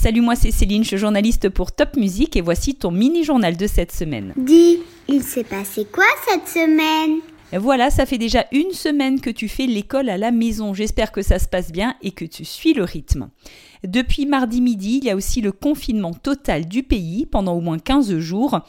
Salut, moi c'est Céline, je suis journaliste pour Top Music et voici ton mini-journal de cette semaine. Dis, il s'est passé quoi cette semaine? Voilà, ça fait déjà une semaine que tu fais l'école à la maison. J'espère que ça se passe bien et que tu suis le rythme. Depuis mardi midi, il y a aussi le confinement total du pays pendant au moins 15 jours.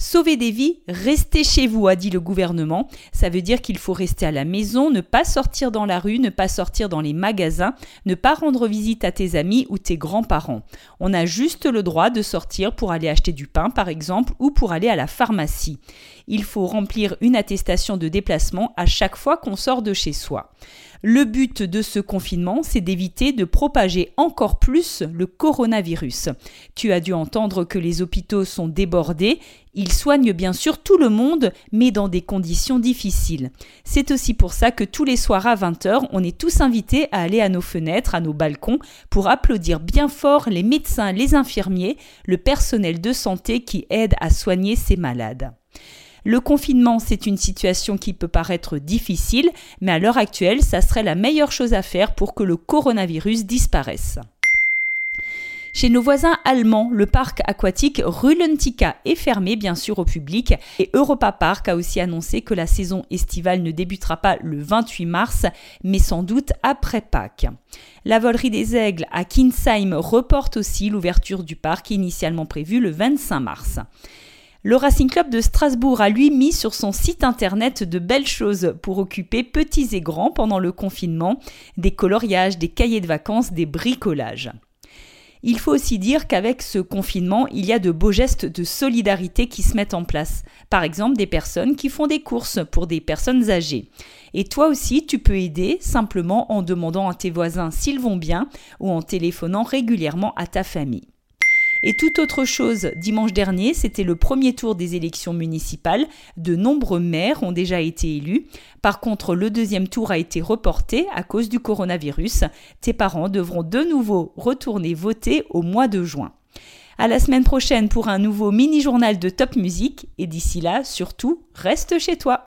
Sauver des vies, restez chez vous, a dit le gouvernement. Ça veut dire qu'il faut rester à la maison, ne pas sortir dans la rue, ne pas sortir dans les magasins, ne pas rendre visite à tes amis ou tes grands-parents. On a juste le droit de sortir pour aller acheter du pain, par exemple, ou pour aller à la pharmacie. Il faut remplir une attestation de déplacement à chaque fois qu'on sort de chez soi. Le but de ce confinement, c'est d'éviter de propager encore plus le coronavirus. Tu as dû entendre que les hôpitaux sont débordés. Ils soignent bien sûr tout le monde, mais dans des conditions difficiles. C'est aussi pour ça que tous les soirs à 20h, on est tous invités à aller à nos fenêtres, à nos balcons, pour applaudir bien fort les médecins, les infirmiers, le personnel de santé qui aide à soigner ces malades. Le confinement, c'est une situation qui peut paraître difficile, mais à l'heure actuelle, ça serait la meilleure chose à faire pour que le coronavirus disparaisse. Chez nos voisins allemands, le parc aquatique Rullentica est fermé bien sûr au public et Europa Park a aussi annoncé que la saison estivale ne débutera pas le 28 mars, mais sans doute après Pâques. La volerie des aigles à Kinsheim reporte aussi l'ouverture du parc initialement prévue le 25 mars. Le Racing Club de Strasbourg a lui mis sur son site internet de belles choses pour occuper petits et grands pendant le confinement, des coloriages, des cahiers de vacances, des bricolages. Il faut aussi dire qu'avec ce confinement, il y a de beaux gestes de solidarité qui se mettent en place. Par exemple, des personnes qui font des courses pour des personnes âgées. Et toi aussi, tu peux aider simplement en demandant à tes voisins s'ils vont bien ou en téléphonant régulièrement à ta famille. Et tout autre chose, dimanche dernier, c'était le premier tour des élections municipales. De nombreux maires ont déjà été élus. Par contre, le deuxième tour a été reporté à cause du coronavirus. Tes parents devront de nouveau retourner voter au mois de juin. À la semaine prochaine pour un nouveau mini-journal de Top Music et d'ici là, surtout, reste chez toi.